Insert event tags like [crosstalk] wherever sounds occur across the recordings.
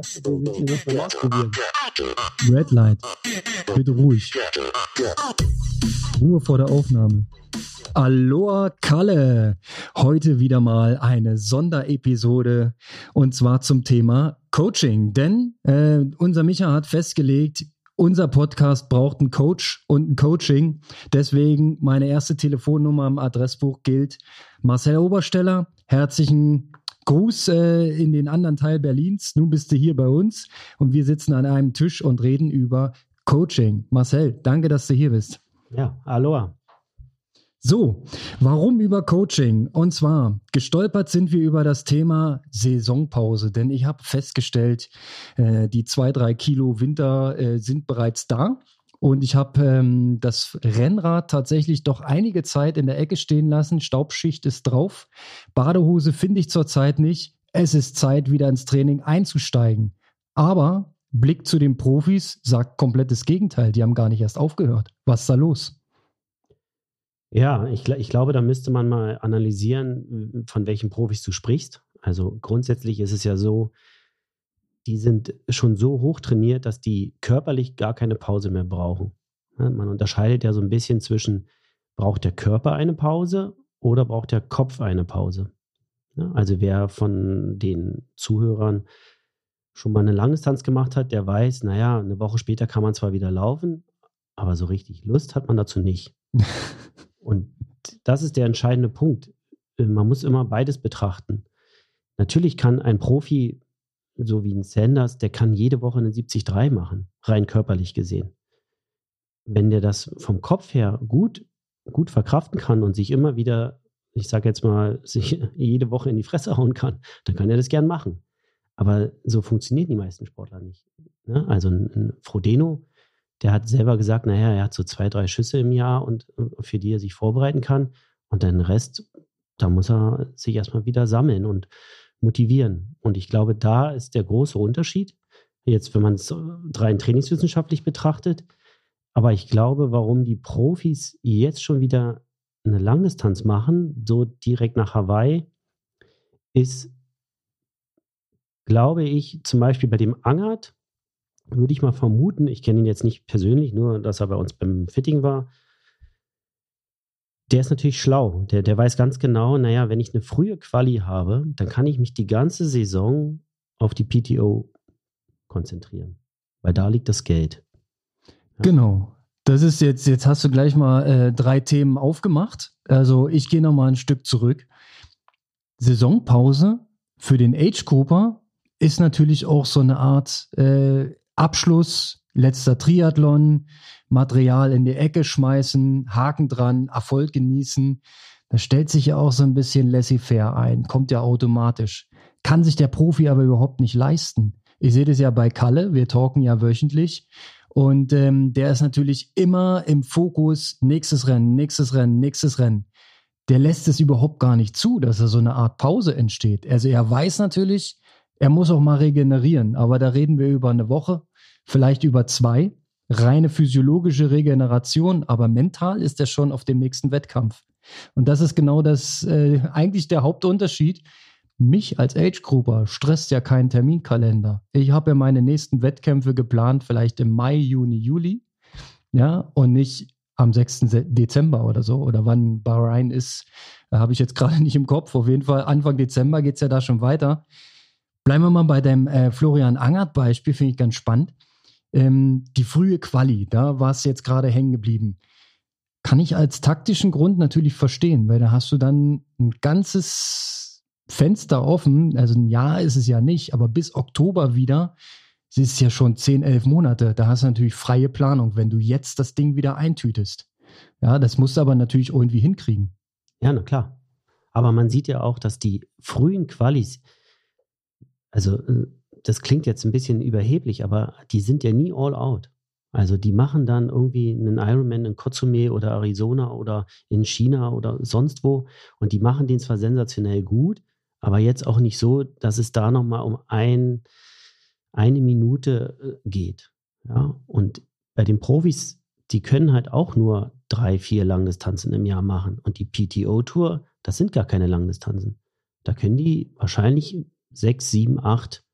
Das mal ausprobieren. Red Light. Bitte ruhig. Ruhe vor der Aufnahme. Aloha Kalle. Heute wieder mal eine Sonderepisode und zwar zum Thema Coaching. Denn äh, unser Micha hat festgelegt, unser Podcast braucht einen Coach und ein Coaching. Deswegen meine erste Telefonnummer im Adressbuch gilt Marcel Obersteller. Herzlichen Gruß äh, in den anderen Teil Berlins. Nun bist du hier bei uns und wir sitzen an einem Tisch und reden über Coaching. Marcel, danke, dass du hier bist. Ja, aloha. So, warum über Coaching? Und zwar, gestolpert sind wir über das Thema Saisonpause, denn ich habe festgestellt, äh, die zwei, drei Kilo Winter äh, sind bereits da. Und ich habe ähm, das Rennrad tatsächlich doch einige Zeit in der Ecke stehen lassen. Staubschicht ist drauf. Badehose finde ich zurzeit nicht. Es ist Zeit, wieder ins Training einzusteigen. Aber Blick zu den Profis sagt komplett das Gegenteil. Die haben gar nicht erst aufgehört. Was ist da los? Ja, ich, ich glaube, da müsste man mal analysieren, von welchen Profis du sprichst. Also grundsätzlich ist es ja so, die sind schon so hoch trainiert, dass die körperlich gar keine Pause mehr brauchen. Man unterscheidet ja so ein bisschen zwischen, braucht der Körper eine Pause oder braucht der Kopf eine Pause. Also wer von den Zuhörern schon mal eine Langdistanz gemacht hat, der weiß, naja, eine Woche später kann man zwar wieder laufen, aber so richtig Lust hat man dazu nicht. [laughs] Und das ist der entscheidende Punkt. Äh, man muss immer beides betrachten. Natürlich kann ein Profi, so wie ein Sanders, der kann jede Woche eine 70-3 machen, rein körperlich gesehen. Wenn der das vom Kopf her gut, gut verkraften kann und sich immer wieder, ich sage jetzt mal, [laughs] sich jede Woche in die Fresse hauen kann, dann kann er das gern machen. Aber so funktionieren die meisten Sportler nicht. Ne? Also ein Frodeno, der hat selber gesagt, naja, er hat so zwei, drei Schüsse im Jahr und äh, für die er sich vorbereiten kann. Und den Rest, da muss er sich erstmal wieder sammeln und motivieren. Und ich glaube, da ist der große Unterschied. Jetzt, wenn man es rein trainingswissenschaftlich betrachtet. Aber ich glaube, warum die Profis jetzt schon wieder eine Langdistanz machen, so direkt nach Hawaii, ist, glaube ich, zum Beispiel bei dem Angert, würde ich mal vermuten, ich kenne ihn jetzt nicht persönlich, nur dass er bei uns beim Fitting war, der ist natürlich schlau. Der, der weiß ganz genau, naja, wenn ich eine frühe Quali habe, dann kann ich mich die ganze Saison auf die PTO konzentrieren. Weil da liegt das Geld. Ja. Genau. Das ist jetzt, jetzt hast du gleich mal äh, drei Themen aufgemacht. Also ich gehe nochmal ein Stück zurück. Saisonpause für den Age Cooper ist natürlich auch so eine Art äh, Abschluss, letzter Triathlon, Material in die Ecke schmeißen, Haken dran, Erfolg genießen. Da stellt sich ja auch so ein bisschen laissez-faire ein, kommt ja automatisch. Kann sich der Profi aber überhaupt nicht leisten. Ich sehe das ja bei Kalle, wir talken ja wöchentlich. Und ähm, der ist natürlich immer im Fokus, nächstes Rennen, nächstes Rennen, nächstes Rennen. Der lässt es überhaupt gar nicht zu, dass da so eine Art Pause entsteht. Also er weiß natürlich, er muss auch mal regenerieren, aber da reden wir über eine Woche, vielleicht über zwei. Reine physiologische Regeneration, aber mental ist er schon auf dem nächsten Wettkampf. Und das ist genau das, äh, eigentlich der Hauptunterschied. Mich als Age-Grouper stresst ja kein Terminkalender. Ich habe ja meine nächsten Wettkämpfe geplant, vielleicht im Mai, Juni, Juli. Ja, und nicht am 6. Dezember oder so. Oder wann Bahrain ist, habe ich jetzt gerade [laughs] nicht im Kopf. Auf jeden Fall Anfang Dezember geht es ja da schon weiter. Bleiben wir mal bei dem äh, Florian Angert-Beispiel, finde ich ganz spannend. Ähm, die frühe Quali, da war es jetzt gerade hängen geblieben. Kann ich als taktischen Grund natürlich verstehen, weil da hast du dann ein ganzes Fenster offen. Also ein Jahr ist es ja nicht, aber bis Oktober wieder. Es ist ja schon 10, 11 Monate. Da hast du natürlich freie Planung, wenn du jetzt das Ding wieder eintütest. Ja, das musst du aber natürlich irgendwie hinkriegen. Ja, na klar. Aber man sieht ja auch, dass die frühen Qualis, also äh, das klingt jetzt ein bisschen überheblich, aber die sind ja nie all out. Also die machen dann irgendwie einen Ironman in Kozume oder Arizona oder in China oder sonst wo und die machen den zwar sensationell gut, aber jetzt auch nicht so, dass es da nochmal um ein, eine Minute äh, geht. Ja? Und bei den Profis, die können halt auch nur drei, vier Langdistanzen im Jahr machen. Und die PTO-Tour, das sind gar keine Langdistanzen. Da können die wahrscheinlich sechs, sieben, acht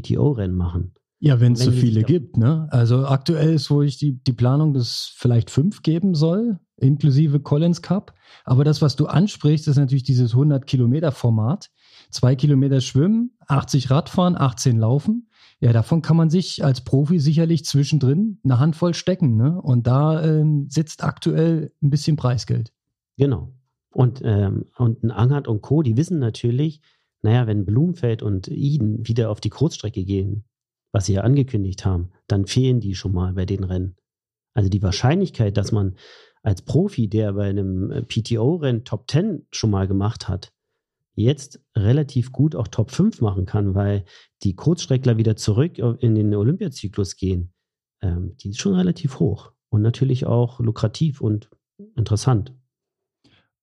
PTO-Rennen machen. Ja, wenn es so viele gibt, ne? Also aktuell ist, wo ich die, die Planung, dass es vielleicht fünf geben soll, inklusive Collins Cup. Aber das, was du ansprichst, ist natürlich dieses 100-Kilometer-Format. Zwei Kilometer schwimmen, 80 Radfahren, 18 laufen. Ja, davon kann man sich als Profi sicherlich zwischendrin eine Handvoll stecken, ne? Und da ähm, sitzt aktuell ein bisschen Preisgeld. Genau. Und, ähm, und ein Angert und Co., die wissen natürlich, naja, wenn Blumfeld und Iden wieder auf die Kurzstrecke gehen, was sie ja angekündigt haben, dann fehlen die schon mal bei den Rennen. Also die Wahrscheinlichkeit, dass man als Profi, der bei einem äh, PTO-Rennen Top 10 schon mal gemacht hat, jetzt relativ gut auch Top 5 machen kann, weil die Kurzstreckler wieder zurück in den Olympiazyklus gehen, ähm, die ist schon relativ hoch und natürlich auch lukrativ und interessant.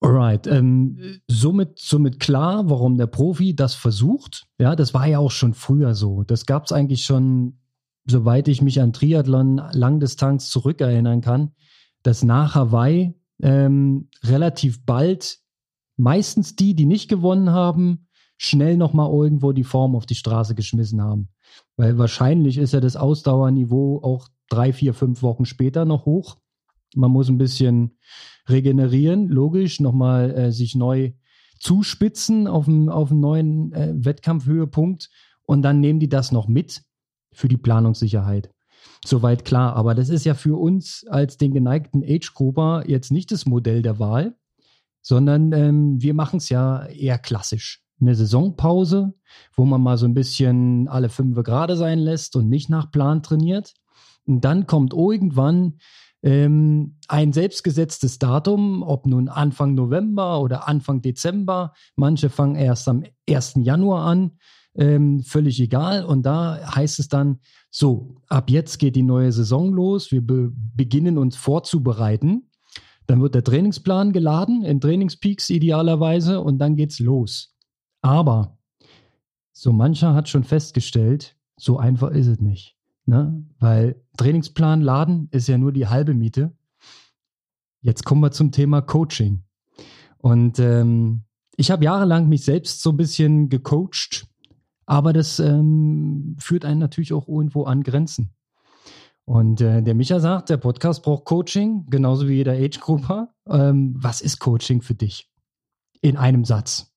Alright, ähm, somit, somit klar, warum der Profi das versucht. Ja, das war ja auch schon früher so. Das gab es eigentlich schon, soweit ich mich an Triathlon Langdistanz zurückerinnern kann, dass nach Hawaii ähm, relativ bald meistens die, die nicht gewonnen haben, schnell nochmal irgendwo die Form auf die Straße geschmissen haben. Weil wahrscheinlich ist ja das Ausdauerniveau auch drei, vier, fünf Wochen später noch hoch. Man muss ein bisschen regenerieren, logisch, nochmal äh, sich neu zuspitzen auf einen, auf einen neuen äh, Wettkampfhöhepunkt und dann nehmen die das noch mit für die Planungssicherheit. Soweit klar, aber das ist ja für uns als den geneigten Age-Grupper jetzt nicht das Modell der Wahl, sondern ähm, wir machen es ja eher klassisch. Eine Saisonpause, wo man mal so ein bisschen alle fünf gerade sein lässt und nicht nach Plan trainiert. Und dann kommt irgendwann ähm, ein selbstgesetztes Datum, ob nun Anfang November oder Anfang Dezember. Manche fangen erst am 1. Januar an, ähm, völlig egal. Und da heißt es dann, so, ab jetzt geht die neue Saison los. Wir be beginnen uns vorzubereiten. Dann wird der Trainingsplan geladen in Trainingspeaks idealerweise und dann geht's los. Aber so mancher hat schon festgestellt, so einfach ist es nicht. Ne? Weil Trainingsplan laden ist ja nur die halbe Miete. Jetzt kommen wir zum Thema Coaching. Und ähm, ich habe jahrelang mich selbst so ein bisschen gecoacht, aber das ähm, führt einen natürlich auch irgendwo an Grenzen. Und äh, der Micha sagt, der Podcast braucht Coaching, genauso wie jeder Age-Grupper. Ähm, was ist Coaching für dich? In einem Satz,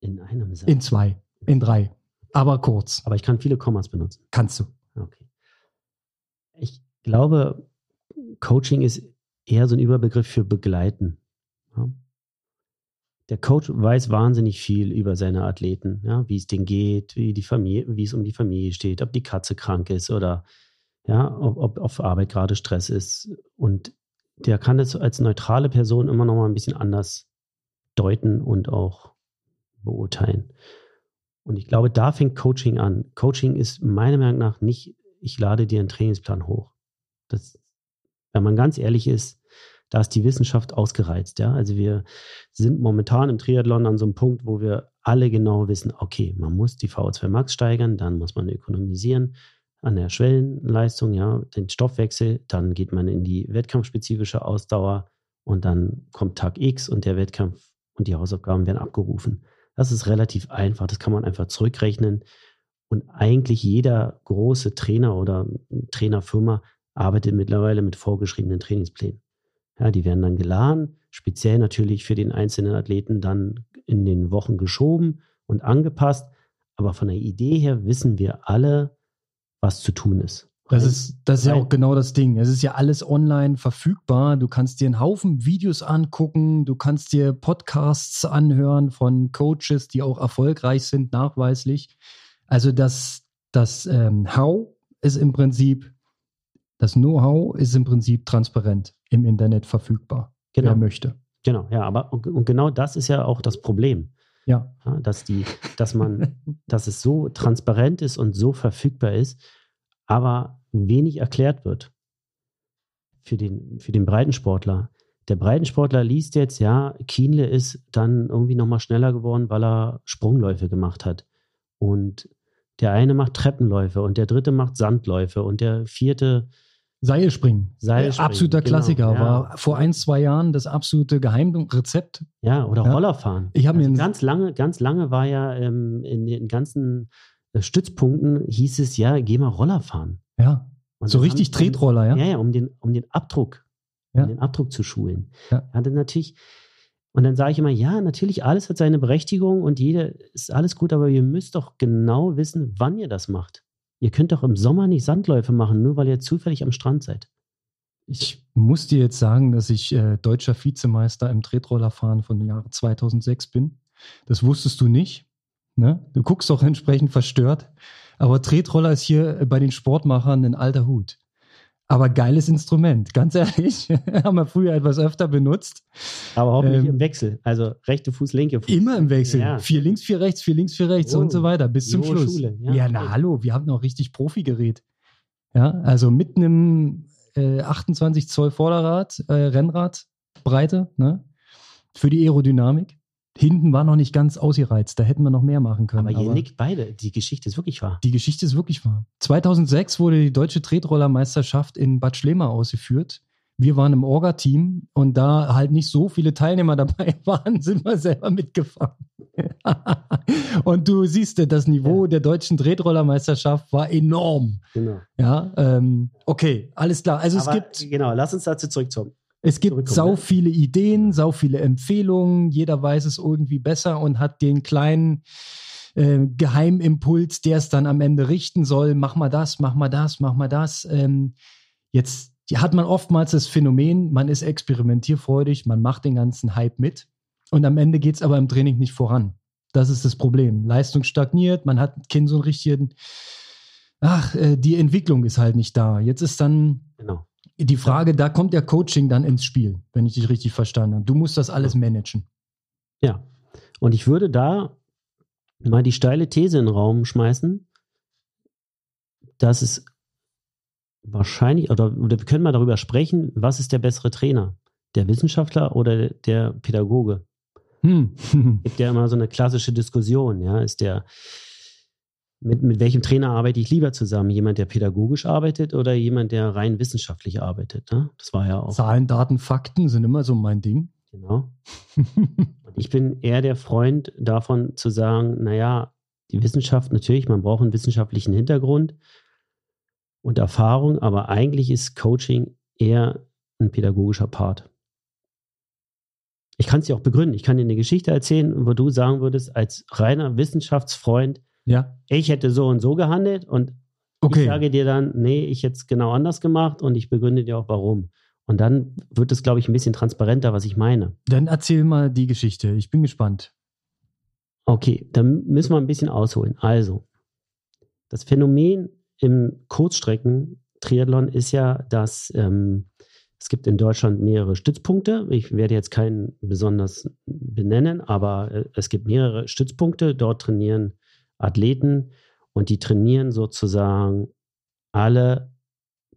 In einem Satz. in zwei, in drei, aber kurz. Aber ich kann viele Kommas benutzen. Kannst du. Okay. Ich glaube, Coaching ist eher so ein Überbegriff für begleiten. Ja. Der Coach weiß wahnsinnig viel über seine Athleten, ja, wie es denen geht, wie die Familie, wie es um die Familie steht, ob die Katze krank ist oder ja, ob, ob auf Arbeit gerade Stress ist. Und der kann es als neutrale Person immer noch mal ein bisschen anders deuten und auch beurteilen. Und ich glaube, da fängt Coaching an. Coaching ist meiner Meinung nach nicht, ich lade dir einen Trainingsplan hoch. Das, wenn man ganz ehrlich ist, da ist die Wissenschaft ausgereizt. Ja? Also wir sind momentan im Triathlon an so einem Punkt, wo wir alle genau wissen, okay, man muss die VO2 Max steigern, dann muss man ökonomisieren an der Schwellenleistung, ja, den Stoffwechsel, dann geht man in die wettkampfspezifische Ausdauer und dann kommt Tag X und der Wettkampf und die Hausaufgaben werden abgerufen. Das ist relativ einfach, das kann man einfach zurückrechnen. Und eigentlich jeder große Trainer oder Trainerfirma arbeitet mittlerweile mit vorgeschriebenen Trainingsplänen. Ja, die werden dann geladen, speziell natürlich für den einzelnen Athleten dann in den Wochen geschoben und angepasst. Aber von der Idee her wissen wir alle, was zu tun ist. Das ist, das ist ja auch genau das Ding. Es ist ja alles online verfügbar. Du kannst dir einen Haufen Videos angucken, du kannst dir Podcasts anhören von Coaches, die auch erfolgreich sind, nachweislich. Also das, das ähm, How ist im Prinzip, das Know-how ist im Prinzip transparent im Internet verfügbar, Genau. wer möchte. Genau, ja, aber und, und genau das ist ja auch das Problem. Ja. Ja, dass die, dass man, [laughs] dass es so transparent ist und so verfügbar ist, aber wenig erklärt wird für den, für den Breitensportler. Der Breitensportler liest jetzt, ja, Kienle ist dann irgendwie nochmal schneller geworden, weil er Sprungläufe gemacht hat. Und der eine macht Treppenläufe und der dritte macht Sandläufe und der vierte Seilspringen. Seilspringen, Absoluter genau, Klassiker. ja. War vor ein, zwei Jahren das absolute Geheimrezept. Ja, oder Ja. Rollerfahren. Ich mir also ein- ganz lange, ganz lange war ja ähm, in den ganzen Stützpunkten hieß es ja, geh mal Roller fahren. Ja. Und so richtig haben- Tretroller, ja? Ja, ja, um den, um den Abdruck, Ja. um den Abdruck zu schulen. Ja. Ja, dann natürlich, und dann sage ich immer, ja, natürlich, alles hat seine Berechtigung und jeder ist alles gut, aber ihr müsst doch genau wissen, wann ihr das macht. Ihr könnt doch im Sommer nicht Sandläufe machen, nur weil ihr zufällig am Strand seid. Ich muss dir jetzt sagen, dass ich äh, deutscher Vizemeister im Tretrollerfahren von dem Jahre 2006 bin. Das wusstest du nicht. Ne? Du guckst auch entsprechend verstört. Aber Tretroller ist hier bei den Sportmachern ein alter Hut. Aber geiles Instrument, ganz [laughs] ehrlich. Haben wir früher etwas öfter benutzt. Aber hoffentlich Ähm, im Wechsel. Also rechte Fuß, linke Fuß. Immer im Wechsel. Ja. Vier links, vier rechts, vier links, vier rechts Oh, und so weiter bis zum Schluss. Schule, Ja, ja, na hallo, wir haben noch richtig Profi-Gerät. Ja, also mit einem äh, 28 Zoll Vorderrad, äh, Rennrad, Breite, ne? Für die Aerodynamik. Hinten war noch nicht ganz ausgereizt, da hätten wir noch mehr machen können. Aber ihr nickt beide. Die Geschichte ist wirklich wahr. Die Geschichte ist wirklich wahr. 2006 wurde die deutsche Tretrollermeisterschaft in Bad Schlema ausgeführt. Wir waren im Orga-Team und da halt nicht so viele Teilnehmer dabei [laughs] waren, sind wir selber mitgefahren. [laughs] und du siehst, das Niveau der deutschen Tretrollermeisterschaft war enorm. Genau. Ja, ähm, okay, alles klar. Also es Aber, gibt genau, lass uns dazu zurückkommen. Es gibt sau ne? viele Ideen, sau viele Empfehlungen. Jeder weiß es irgendwie besser und hat den kleinen äh, Geheimimpuls, der es dann am Ende richten soll. Mach mal das, mach mal das, mach mal das. Ähm, jetzt hat man oftmals das Phänomen, man ist experimentierfreudig, man macht den ganzen Hype mit und am Ende geht es aber im Training nicht voran. Das ist das Problem. Leistung stagniert, man hat keinen so einen richtigen, ach, äh, die Entwicklung ist halt nicht da. Jetzt ist dann Genau. Die Frage, da kommt der Coaching dann ins Spiel, wenn ich dich richtig verstanden habe. Du musst das alles managen. Ja. Und ich würde da mal die steile These in den Raum schmeißen, dass es wahrscheinlich, oder, oder wir können mal darüber sprechen, was ist der bessere Trainer? Der Wissenschaftler oder der Pädagoge? Hm. Gibt ja immer so eine klassische Diskussion, ja. Ist der, mit, mit welchem Trainer arbeite ich lieber zusammen? Jemand, der pädagogisch arbeitet oder jemand, der rein wissenschaftlich arbeitet? Ne? Das war ja auch. Zahlen, Daten, Fakten sind immer so mein Ding. Genau. [laughs] Ich bin eher der Freund davon zu sagen, naja, die Wissenschaft, natürlich, man braucht einen wissenschaftlichen Hintergrund und Erfahrung, aber eigentlich ist Coaching eher ein pädagogischer Part. Ich kann es dir auch begründen. Ich kann dir eine Geschichte erzählen, wo du sagen würdest, als reiner Wissenschaftsfreund, ja, ich hätte so und so gehandelt und ich okay. sage dir dann, nee, ich hätte es genau anders gemacht und ich begründe dir auch warum. Und dann wird es, glaube ich, ein bisschen transparenter, was ich meine. Dann erzähl mal die Geschichte. Ich bin gespannt. Okay, dann müssen wir ein bisschen ausholen. Also, das Phänomen im Kurzstrecken-Triathlon ist ja, dass ähm, es gibt in Deutschland mehrere Stützpunkte. Ich werde jetzt keinen besonders benennen, aber äh, es gibt mehrere Stützpunkte. Dort trainieren Athleten und die trainieren sozusagen alle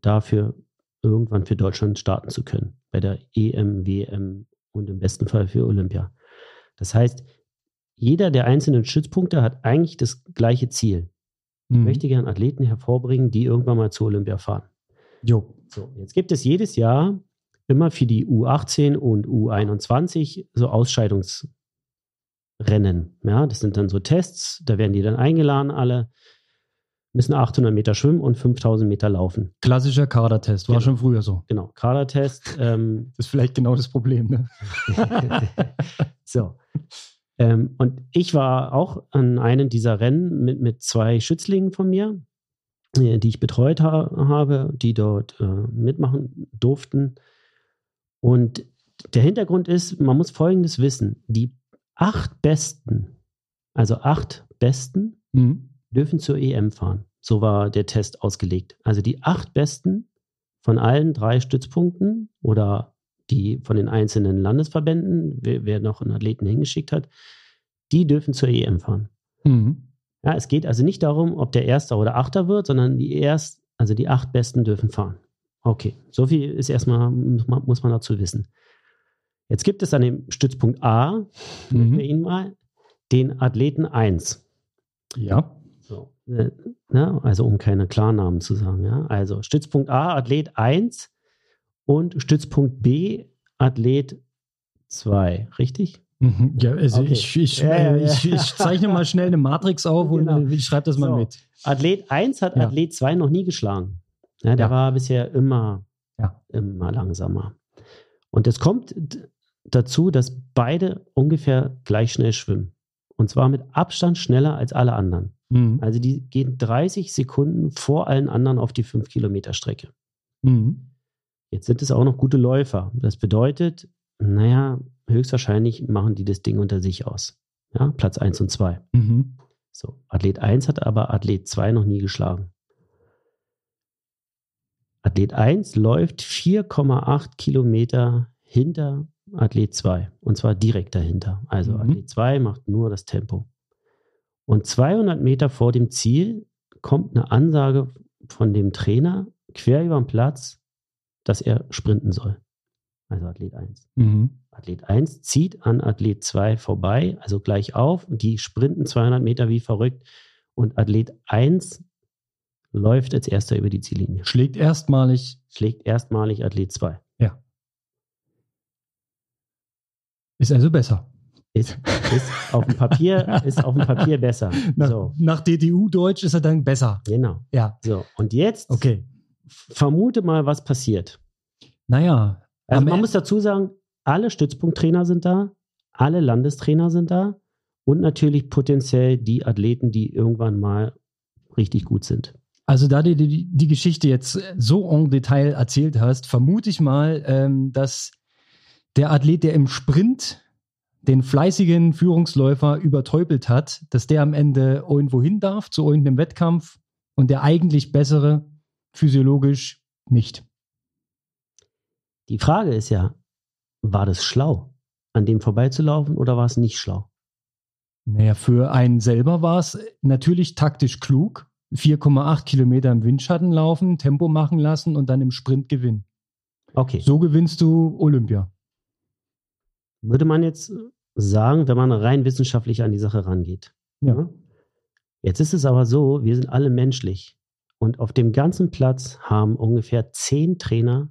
dafür, irgendwann für Deutschland starten zu können. Bei der EM, WM und im besten Fall für Olympia. Das heißt, jeder der einzelnen Stützpunkte hat eigentlich das gleiche Ziel. Ich Mhm. möchte gerne Athleten hervorbringen, die irgendwann mal zu Olympia fahren. Jo. So, jetzt gibt es jedes Jahr immer für die U18 und U21 so Ausscheidungsrennen. Ja, das sind dann so Tests, da werden die dann eingeladen, alle müssen 800 Meter schwimmen und 5000 Meter laufen. Klassischer Kadertest, war Genau. schon früher so. Genau, Kadertest. ähm, [laughs] Das ist vielleicht genau das Problem. Ne? [laughs] so. Ähm, und ich war auch an einem dieser Rennen mit, mit zwei Schützlingen von mir, äh, die ich betreut ha habe, die dort äh, mitmachen durften. Und der Hintergrund ist, man muss Folgendes wissen. Die acht Besten, also acht Besten, Mhm. dürfen zur EM fahren. So war der Test ausgelegt. Also die acht Besten von allen drei Stützpunkten oder die von den einzelnen Landesverbänden, wer, wer noch einen Athleten hingeschickt hat, die dürfen zur EM fahren. Mhm. Ja, es geht also nicht darum, ob der Erster oder Achter wird, sondern die erst, also die acht Besten dürfen fahren. Okay, so viel ist erstmal, muss man, muss man dazu wissen. Jetzt gibt es an dem Stützpunkt A, Mhm. wir ihn mal, den Athleten 1. Ja. So, äh, ne? Also um keine Klarnamen zu sagen. Ja? Also Stützpunkt A, Athlet 1 und Stützpunkt B, Athlet 2. Richtig? Mhm. Ja, also Okay. ich, ich, Ja, ja, ich, ich zeichne mal schnell eine Matrix auf Genau. und äh, ich schreibe das mal So. mit. Athlet 1 hat. Athlet 2 noch nie geschlagen. Der war bisher immer, immer langsamer. Und es kommt dazu, dass beide ungefähr gleich schnell schwimmen. Und zwar mit Abstand schneller als alle anderen. Mhm. Also die gehen 30 Sekunden vor allen anderen auf die 5 Kilometer Strecke. Mhm. Jetzt sind es auch noch gute Läufer. Das bedeutet, naja, höchstwahrscheinlich machen die das Ding unter sich aus. Ja, Platz 1 und 2. Mhm. So, Athlet 1 hat aber Athlet 2 noch nie geschlagen. Athlet 1 läuft 4,8 Kilometer hinter Athlet 2 und zwar direkt dahinter. Also Mhm. Athlet 2 macht nur das Tempo. Und 200 Meter vor dem Ziel kommt eine Ansage von dem Trainer quer über den Platz, dass er sprinten soll. Also Athlet 1. Mhm. Athlet 1 zieht an Athlet 2 vorbei, also gleich auf. Die sprinten 200 Meter wie verrückt. Und Athlet 1 läuft als erster über die Ziellinie. Schlägt erstmalig. Schlägt erstmalig Athlet 2. Ist also besser. Ist, ist, auf dem Papier, ist auf dem Papier besser. Nach, So, nach DTU-Deutsch ist er dann besser. genau. Ja, So, und jetzt okay. vermute mal, was passiert. Naja. Also man muss dazu sagen, alle Stützpunkttrainer sind da, alle Landestrainer sind da und natürlich potenziell die Athleten, die irgendwann mal richtig gut sind. Also da du die, die Geschichte jetzt so en Detail erzählt hast, vermute ich mal, ähm, dass der Athlet, der im Sprint den fleißigen Führungsläufer übertäubelt hat, dass der am Ende irgendwo hin darf zu irgendeinem Wettkampf und der eigentlich bessere physiologisch nicht. Die Frage ist ja, war das schlau, an dem vorbeizulaufen oder war es nicht schlau? Naja, für einen selber war es natürlich taktisch klug. 4,8 Kilometer im Windschatten laufen, Tempo machen lassen und dann im Sprint gewinnen. Okay. So gewinnst du Olympia. Würde man jetzt sagen, wenn man rein wissenschaftlich an die Sache rangeht. Ja. Jetzt ist es aber so, wir sind alle menschlich. Und auf dem ganzen Platz haben ungefähr zehn Trainer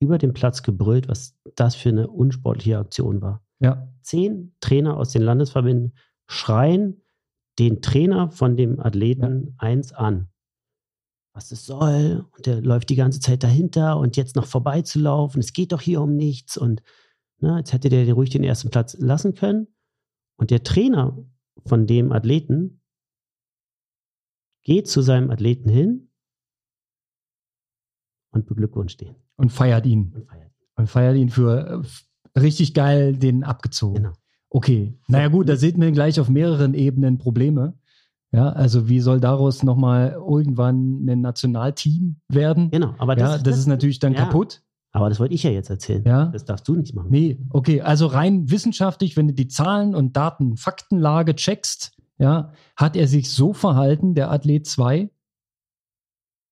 über den Platz gebrüllt, was das für eine unsportliche Aktion war. Ja. Zehn Trainer aus den Landesverbänden schreien den Trainer von dem Athleten eins an. Was es soll. Und der läuft die ganze Zeit dahinter und jetzt noch vorbeizulaufen. Es geht doch hier um nichts. Und na, jetzt hätte der ruhig den ersten Platz lassen können. Und der Trainer von dem Athleten geht zu seinem Athleten hin und beglückwünscht den Und feiert ihn. und feiert. Und feiert ihn für äh, richtig geil den abgezogen. Genau. Okay. Naja, gut, da sieht man gleich auf mehreren Ebenen Probleme. Ja, also wie soll daraus nochmal irgendwann ein Nationalteam werden? Genau, aber das, ja, das, ist natürlich dann ja. kaputt. Aber das wollte ich ja jetzt erzählen. Ja. Das darfst du nicht machen. Nee, okay, also rein wissenschaftlich, wenn du die Zahlen und Daten, Faktenlage checkst, ja, hat er sich so verhalten, der Athlet 2,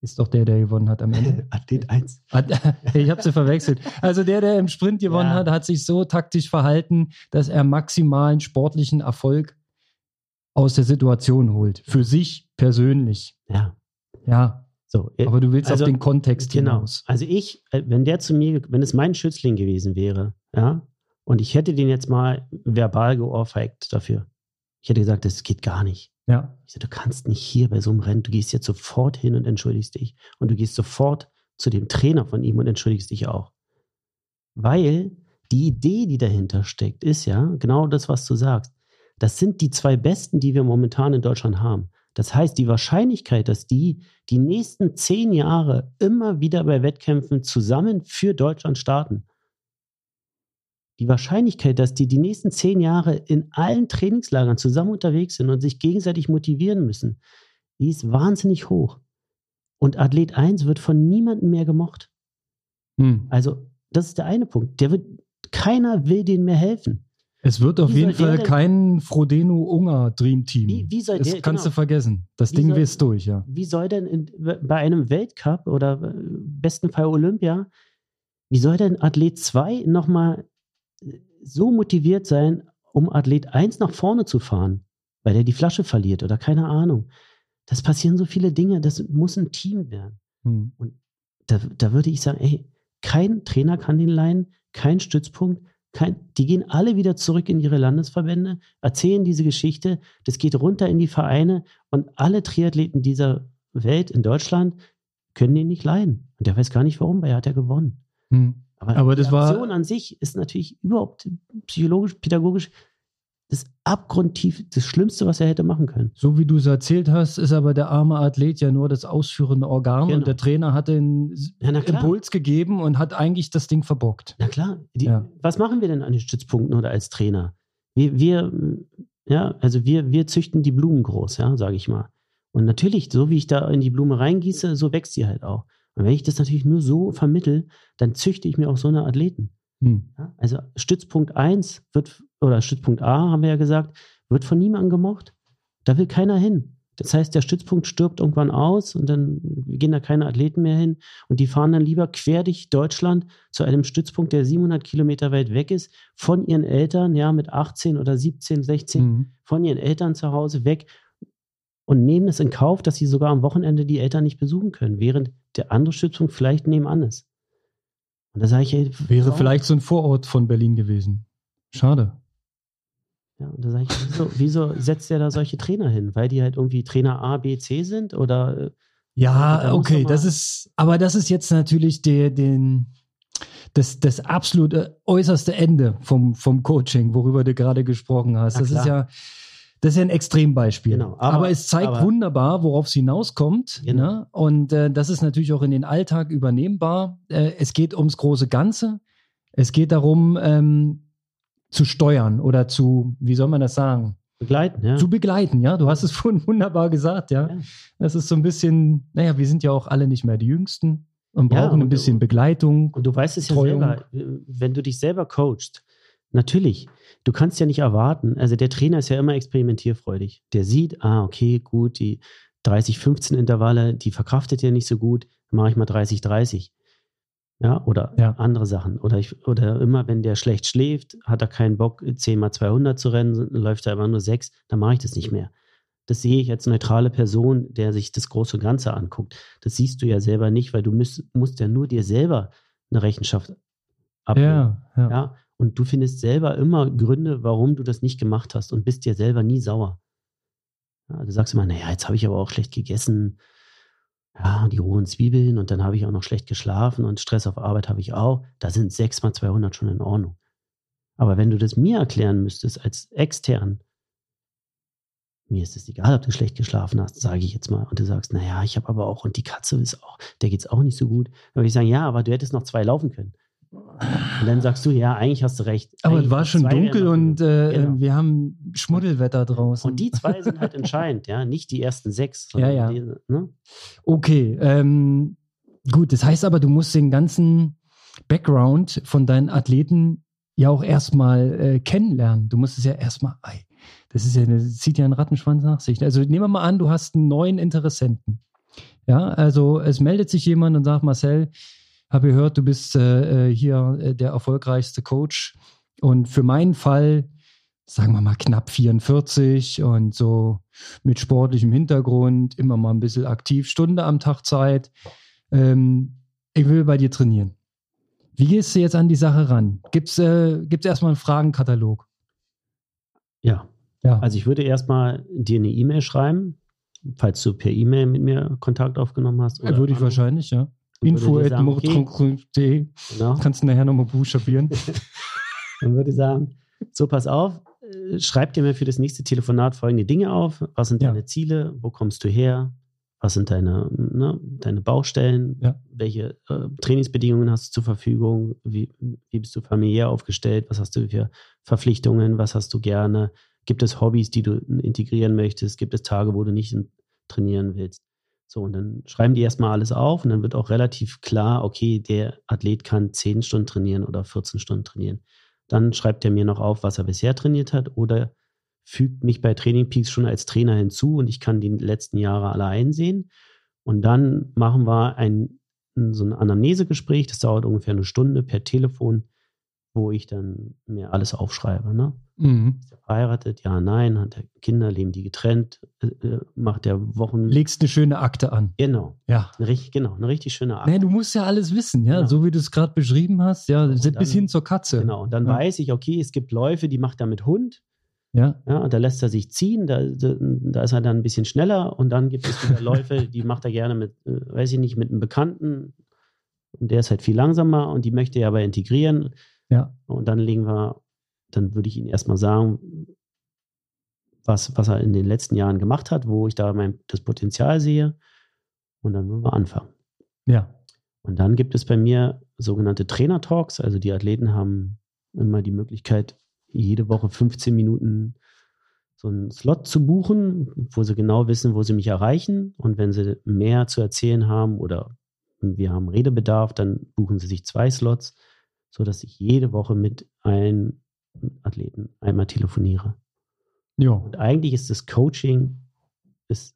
ist doch der, der gewonnen hat am Ende. [laughs] Athlet 1. Hat, [laughs] ich habe sie verwechselt. Also der, der im Sprint gewonnen Ja. hat, hat sich so taktisch verhalten, dass er maximalen sportlichen Erfolg aus der Situation holt. Für sich persönlich. Ja. Ja, So, äh, aber du willst also, auf den Kontext genau. hinaus. Also ich, äh, wenn der zu mir, wenn es mein Schützling gewesen wäre, ja, und ich hätte den jetzt mal verbal geohrfeigt dafür. Ich hätte gesagt, das geht gar nicht. Ja, Ich sage, du kannst nicht hier bei so einem Rennen, du gehst jetzt sofort hin und entschuldigst dich. Und du gehst sofort zu dem Trainer von ihm und entschuldigst dich auch. Weil die Idee, die dahinter steckt, ist ja genau das, was du sagst. Das sind die zwei besten, die wir momentan in Deutschland haben. Das heißt, die Wahrscheinlichkeit, dass die die nächsten zehn Jahre immer wieder bei Wettkämpfen zusammen für Deutschland starten, die Wahrscheinlichkeit, dass die die nächsten zehn Jahre in allen Trainingslagern zusammen unterwegs sind und sich gegenseitig motivieren müssen, die ist wahnsinnig hoch. Und Athlet 1 wird von niemandem mehr gemocht. hm. Also, das ist der eine Punkt. Der wird, keiner will denen mehr helfen. Es wird auf Wie jeden der Fall kein Frodeno-Unger Dream Team. Wie, wie soll das der, kannst genau, du vergessen. Das Wie Ding soll- ist durch, ja. wie soll denn in, bei einem Weltcup oder äh, besten Fall Olympia, wie soll denn Athlet 2 nochmal so motiviert sein, um Athlet 1 nach vorne zu fahren, weil er die Flasche verliert oder keine Ahnung. Das passieren so viele Dinge, das muss ein Team werden. Hm. Da, da würde ich sagen, ey, kein Trainer kann den leihen, kein Stützpunkt, Kein, die gehen alle wieder zurück in ihre Landesverbände, erzählen diese Geschichte, das geht runter in die Vereine und alle Triathleten dieser Welt in Deutschland können den nicht leiden. Und der weiß gar nicht warum, weil er hat ja gewonnen. Hm. Aber, Aber die das war- Aktion an sich ist natürlich überhaupt psychologisch, pädagogisch das abgrundtief, das Schlimmste, was er hätte machen können. So wie du es erzählt hast, ist aber der arme Athlet ja nur das ausführende Organ Genau. und der Trainer hat den Ja. Impuls gegeben und hat eigentlich das Ding verbockt. Na klar. Die, Ja. Was machen wir denn an den Stützpunkten oder als Trainer? Wir, wir ja, also wir, wir züchten die Blumen groß, ja, sage ich mal. Und natürlich, so wie ich da in die Blume reingieße, so wächst sie halt auch. Und wenn ich das natürlich nur so vermittel, dann züchte ich mir auch so eine Athleten. Hm. Ja, also Stützpunkt 1 wird, oder Stützpunkt A, haben wir ja gesagt, wird von niemandem gemocht. Da will keiner hin. Das heißt, der Stützpunkt stirbt irgendwann aus und dann gehen da keine Athleten mehr hin und die fahren dann lieber quer durch Deutschland zu einem Stützpunkt, der 700 Kilometer weit weg ist, von ihren Eltern, ja, mit 18 oder 17, 16, Hm. von ihren Eltern zu Hause weg und nehmen es in Kauf, dass sie sogar am Wochenende die Eltern nicht besuchen können, während der andere Stützpunkt vielleicht nebenan ist. Und da sage ich, ey, Wäre vielleicht so ein Vorort von Berlin gewesen. Schade. Ja, und da sage ich, wieso, wieso setzt er da solche Trainer hin? Weil die halt irgendwie Trainer A, B, C sind? Oder äh, Ja, muss okay, das ist, aber das ist jetzt natürlich der, den, das, das absolute äußerste Ende vom, vom Coaching, worüber du gerade gesprochen hast. Das ist ja, das ist ja ein Extrembeispiel. Genau, aber, aber- es zeigt aber- wunderbar, worauf es hinauskommt. Genau. Ne? Und äh, das ist natürlich auch in den Alltag übernehmbar. Äh, es geht ums große Ganze. Es geht darum, ähm, zu steuern oder zu, wie soll man das sagen? begleiten, ja. zu begleiten, ja. Du hast es [laughs] vorhin wunderbar gesagt, ja. Ja. Das ist so ein bisschen, naja, wir sind ja auch alle nicht mehr die Jüngsten und Ja, brauchen ein und- bisschen Begleitung. Und du weißt es ja Betreuung. selber, wenn du dich selber coachst, natürlich, du kannst ja nicht erwarten, also der Trainer ist ja immer experimentierfreudig. Der sieht, ah, okay, gut, die 30-15 Intervalle, die verkraftet er nicht so gut, dann mache ich mal 30-30. Ja, oder Ja. andere Sachen. Oder, ich, oder immer, wenn der schlecht schläft, hat er keinen Bock, 10 mal 200 zu rennen, läuft er immer nur 6, dann mache ich das nicht mehr. Das sehe ich als neutrale Person, der sich das große Ganze anguckt. Das siehst du ja selber nicht, weil du müsst, musst ja nur dir selber eine Rechenschaft ablegen. Ja, ja. Ja, und du findest selber immer Gründe, warum du das nicht gemacht hast und bist dir selber nie sauer. Ja, du sagst immer, naja, jetzt habe ich aber auch schlecht gegessen. Ja, die rohen Zwiebeln und dann habe ich auch noch schlecht geschlafen und Stress auf Arbeit habe ich auch. Da sind 6 mal 200 schon in Ordnung. Aber wenn du das mir erklären müsstest als extern, mir ist es egal, ob du schlecht geschlafen hast, sage ich jetzt mal. Und du sagst, naja, ich habe aber auch, und die Katze ist auch, der geht es auch nicht so gut. Dann würde ich sagen, ja, aber du hättest noch zwei laufen können. Und dann sagst du, ja, eigentlich hast du recht. Aber Eigentlich es war schon dunkel und äh, Genau. wir haben Schmuddelwetter draußen. Und die zwei sind halt [laughs] entscheidend, ja, nicht die ersten sechs. Ja, ja. Die, ne? Okay, ähm, gut, das heißt aber, du musst den ganzen Background von deinen Athleten ja auch erstmal äh, kennenlernen. Du musst es ja erstmal, ei, das ist ja, das zieht ja einen Rattenschwanz nach sich. Also nehmen wir mal an, du hast einen neuen Interessenten. Ja, also es meldet sich jemand und sagt, Marcel, habe gehört, du bist äh, äh, hier äh, der erfolgreichste Coach. Und für meinen Fall, sagen wir mal knapp 44 und so mit sportlichem Hintergrund, immer mal ein bisschen aktiv, Stunde am Tag Zeit. Ähm, ich will bei dir trainieren. Wie gehst du jetzt an die Sache ran? Gibt es äh, gibt's erstmal einen Fragenkatalog? Ja, Ja. also ich würde erstmal dir eine E-Mail schreiben, falls du per E-Mail mit mir Kontakt aufgenommen hast. oder würde ich wahrscheinlich, ja. Und würde Info dir at sagen, okay, mordtrunk.de. genau. Kannst du nachher nochmal buchstabieren. [laughs] Dann würde ich sagen, so pass auf, äh, schreib dir mir für das nächste Telefonat folgende Dinge auf. Was sind Ja. deine Ziele? Wo kommst du her? Was sind deine, ne, deine Baustellen? Ja. Welche äh, Trainingsbedingungen hast du zur Verfügung? Wie, wie bist du familiär aufgestellt? Was hast du für Verpflichtungen? Was hast du gerne? Gibt es Hobbys, die du integrieren möchtest? Gibt es Tage, wo du nicht in- trainieren willst? So, und dann schreiben die erstmal alles auf und dann wird auch relativ klar, okay, der Athlet kann 10 Stunden trainieren oder 14 Stunden trainieren. Dann schreibt er mir noch auf, was er bisher trainiert hat oder fügt mich bei Training Peaks schon als Trainer hinzu und ich kann die letzten Jahre alle einsehen. Und dann machen wir ein, so ein Anamnesegespräch, das dauert ungefähr eine Stunde per Telefon, wo ich dann mir alles aufschreibe. Ne? Mhm. Ist er verheiratet? Ja, nein. Hat er Kinder? Leben die getrennt? Äh, äh, macht er Wochen? Legst eine schöne Akte an. genau. Ja. Eine richtig, genau, eine richtig schöne Akte. Nee, du musst ja alles wissen, ja, Genau. so wie du es gerade beschrieben hast, ja, Und bis dann- hin zur Katze. Genau. Und dann Ja. weiß ich, okay, es gibt Läufe, die macht er mit Hund. Ja, Ja, und da lässt er sich ziehen, da, da, da ist er dann ein bisschen schneller und dann gibt es wieder Läufe, [laughs] die macht er gerne mit, äh, weiß ich nicht, mit einem Bekannten und der ist halt viel langsamer und die möchte er aber integrieren ja, und dann legen wir, dann würde ich Ihnen erstmal sagen, was, was er in den letzten Jahren gemacht hat, wo ich da mein, das Potenzial sehe und dann würden wir anfangen. ja. Und dann gibt es bei mir sogenannte Trainer-Talks. Also die Athleten haben immer die Möglichkeit, jede Woche 15 Minuten so einen Slot zu buchen, wo sie genau wissen, wo sie mich erreichen. Und wenn sie mehr zu erzählen haben oder wir haben Redebedarf, dann buchen sie sich zwei Slots, sodass ich jede Woche mit einem Athleten einmal telefoniere. Ja, Und eigentlich ist das Coaching, es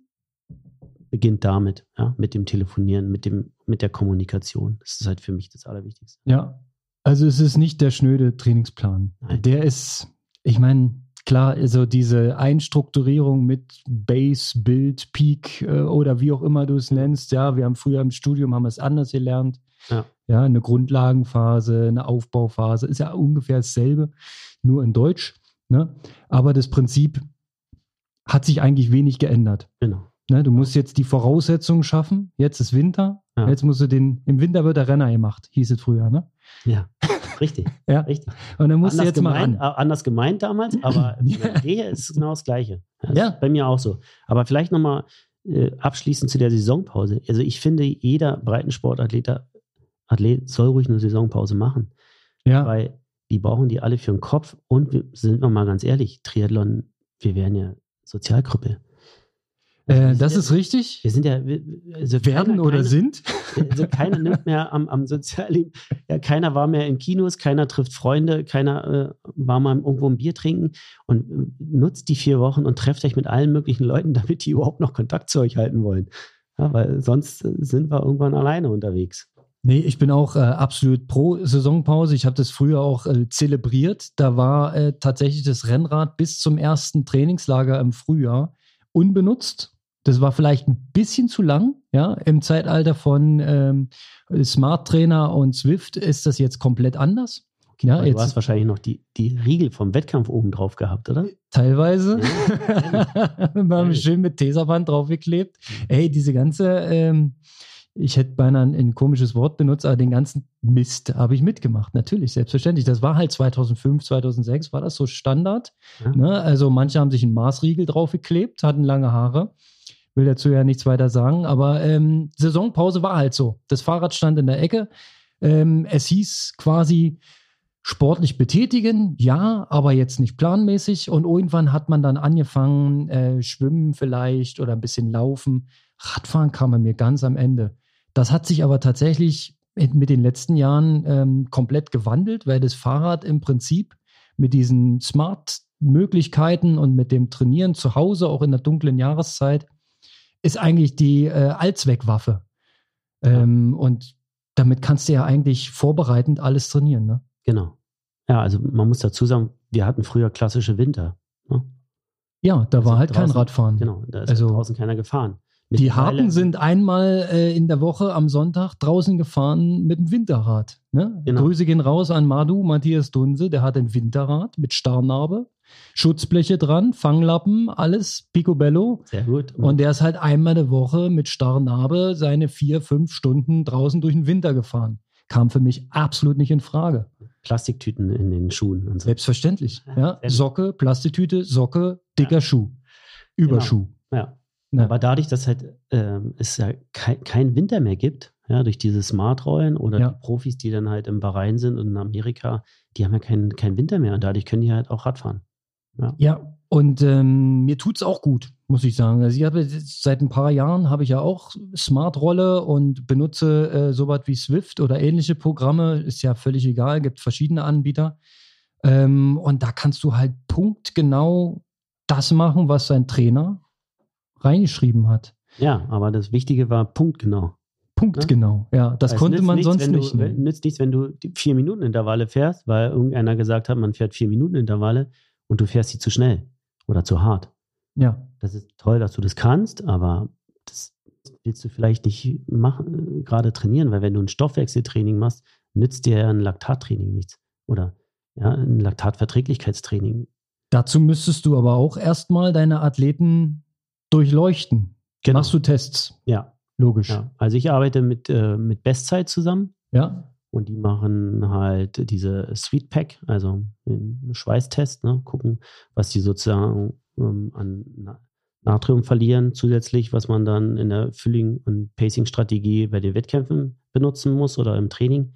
beginnt damit, ja, mit dem Telefonieren, mit, dem, mit der Kommunikation. Das ist halt für mich das Allerwichtigste. ja. Also es ist nicht der schnöde Trainingsplan. Nein. Der ist, ich meine, klar, also diese Einstrukturierung mit Base, Build, Peak äh, oder wie auch immer du es nennst, ja, wir haben früher im Studium haben wir es anders gelernt. Ja. Ja, eine Grundlagenphase, eine Aufbauphase, ist ja ungefähr dasselbe, nur in Deutsch. Ne? Aber das Prinzip hat sich eigentlich wenig geändert. Genau. Ne, du musst jetzt die Voraussetzungen schaffen. Jetzt ist Winter. Ja. Jetzt musst du den, im Winter wird der Renner gemacht, hieß es früher, ne? Ja, richtig. [laughs] Ja. richtig. Und dann musst du jetzt mal gemeint, ran. äh, anders gemeint damals, aber [laughs] die Idee ist genau das Gleiche. Das Ja. bei mir auch so. Aber vielleicht nochmal äh, abschließend zu der Saisonpause. Also ich finde, jeder Breitensportathlet Athlet soll ruhig eine Saisonpause machen. Ja, weil die brauchen die alle für den Kopf. Und wir, sind wir mal ganz ehrlich, Triathlon, wir wären ja Sozialgruppe. Äh, das ist richtig. Wir sind ja, wir- also Werden oder keiner, sind. Also keiner nimmt mehr am, am Sozialleben, ja, keiner war mehr in Kinos, keiner trifft Freunde, keiner äh, war mal irgendwo ein Bier trinken und äh, nutzt die vier Wochen und trefft euch mit allen möglichen Leuten, damit die [laughs] überhaupt noch Kontakt zu euch halten wollen. Ja, weil sonst äh, sind wir irgendwann alleine unterwegs. Nee, ich bin auch äh, absolut pro Saisonpause. Ich habe das früher auch äh, zelebriert. Da war äh, tatsächlich das Rennrad bis zum ersten Trainingslager im Frühjahr unbenutzt. Das war vielleicht ein bisschen zu lang. Ja, im Zeitalter von ähm, Smart Trainer und Swift ist das jetzt komplett anders. Ja, Weil du jetzt hast wahrscheinlich noch die, die Riegel vom Wettkampf oben drauf gehabt, oder? teilweise. Ja, [laughs] Wir haben schön mit Tesaband draufgeklebt. Ey, diese ganze, ähm, ich hätte beinahe ein, ein komisches Wort benutzt, aber den ganzen Mist habe ich mitgemacht. Natürlich, selbstverständlich. Das war halt 2005, 2006, war das so Standard. Ja. Ne? Also manche haben sich einen Maßriegel draufgeklebt, hatten lange Haare. Will dazu ja nichts weiter sagen, aber ähm, Saisonpause war halt so. Das Fahrrad stand in der Ecke. Ähm, es hieß quasi sportlich betätigen, ja, aber jetzt nicht planmäßig. Und irgendwann hat man dann angefangen, äh, schwimmen vielleicht oder ein bisschen laufen. Radfahren kam bei mir ganz am Ende. Das hat sich aber tatsächlich mit, den letzten Jahren ähm, komplett gewandelt, weil das Fahrrad im Prinzip mit diesen Smart-Möglichkeiten und mit dem Trainieren zu Hause, auch in der dunklen Jahreszeit, ist eigentlich die äh, Allzweckwaffe. Ähm, Und damit kannst du ja eigentlich vorbereitend alles trainieren. Ne? Genau. Ja, also man muss dazu sagen, wir hatten früher klassische Winter. Ne? Ja, da Also war halt kein draußen- Radfahren. Genau, da ist Also- draußen keiner gefahren. Die Harten sind einmal äh, in der Woche am Sonntag draußen gefahren mit dem Winterrad. Ne? Genau. Grüße gehen raus an Madu, Matthias Dunse, der hat ein Winterrad mit Starnarbe, Schutzbleche dran, Fanglappen, alles picobello. Sehr gut. Und der ist halt einmal der Woche mit Starnarbe seine vier, fünf Stunden draußen durch den Winter gefahren. Kam für mich absolut nicht in Frage. Plastiktüten in den Schuhen und so. Selbstverständlich. Ja, Ja. Socke, Plastiktüte, Socke, dicker Schuh. Überschuh. Ja. Ja. Aber dadurch, dass halt ähm, es ja kein, kein Winter mehr gibt, ja, durch diese Smart-Rollen oder Ja. die Profis, die dann halt im Bahrain sind und in Amerika, die haben ja keinen kein Winter mehr und dadurch können die halt auch Radfahren. Ja, und ähm, mir tut's auch gut, muss ich sagen. Also ich habe seit ein paar Jahren habe ich ja auch Smart-Rolle und benutze äh, sowas wie Swift oder ähnliche Programme. Ist ja völlig egal, gibt verschiedene Anbieter. Ähm, und da kannst du halt punktgenau das machen, was dein Trainer reingeschrieben hat. Ja, aber das Wichtige war punktgenau. Punktgenau, ja. Das Weil es konnte man nichts, sonst wenn nicht. Du, ne? Nützt nichts, wenn du vier Minuten Intervalle fährst, weil irgendeiner gesagt hat, man fährt vier Minuten Intervalle und du fährst sie zu schnell oder zu hart. Ja. Das ist toll, dass du das kannst, aber das willst du vielleicht nicht machen, gerade trainieren, weil wenn du ein Stoffwechseltraining machst, nützt dir ja ein Laktattraining nichts. Oder ja, ein Laktatverträglichkeitstraining. Dazu müsstest du aber auch erstmal deine Athleten durchleuchten. Genau. Machst du Tests? Ja, Logisch. ja. Also ich arbeite mit, äh, mit Bestzeit zusammen. Ja. Und die machen halt diese Sweet Pack, also einen Schweißtest, ne? gucken, was die sozusagen ähm, an Na Natrium verlieren zusätzlich, was man dann in der Filling- und Pacing-Strategie bei den Wettkämpfen benutzen muss oder im Training.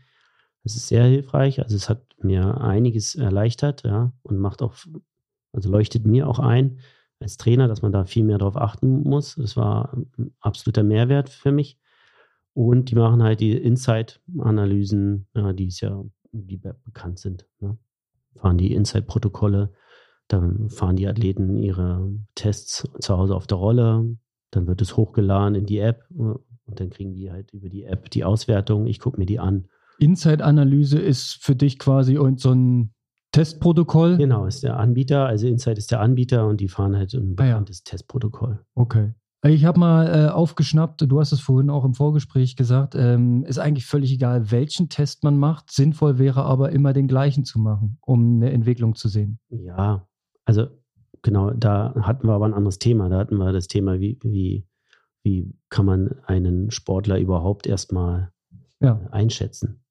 Das ist sehr hilfreich. Also es hat mir einiges erleichtert, ja, und macht auch, also leuchtet mir auch ein als Trainer, dass man da viel mehr drauf achten muss. Das war ein absoluter Mehrwert für mich. Und die machen halt die Insight-Analysen, ja, die es ja, die be- bekannt sind. Ne? Fahren die Insight-Protokolle, dann fahren die Athleten ihre Tests zu Hause auf der Rolle, dann wird es hochgeladen in die App äh, und dann kriegen die halt über die App die Auswertung. Ich gucke mir die an. Inside-Analyse ist für dich quasi so ein Testprotokoll. Genau, ist der Anbieter, also Insight ist der Anbieter und die fahren halt ein Ah ja. bekanntes Testprotokoll. Okay. Ich habe mal äh, aufgeschnappt, du hast es vorhin auch im Vorgespräch gesagt, ähm, ist eigentlich völlig egal, welchen Test man macht. Sinnvoll wäre aber immer den gleichen zu machen, um eine Entwicklung zu sehen. Ja, also genau, da hatten wir aber ein anderes Thema. Da hatten wir das Thema, wie, wie, wie kann man einen Sportler überhaupt erstmal Ja, äh, einschätzen.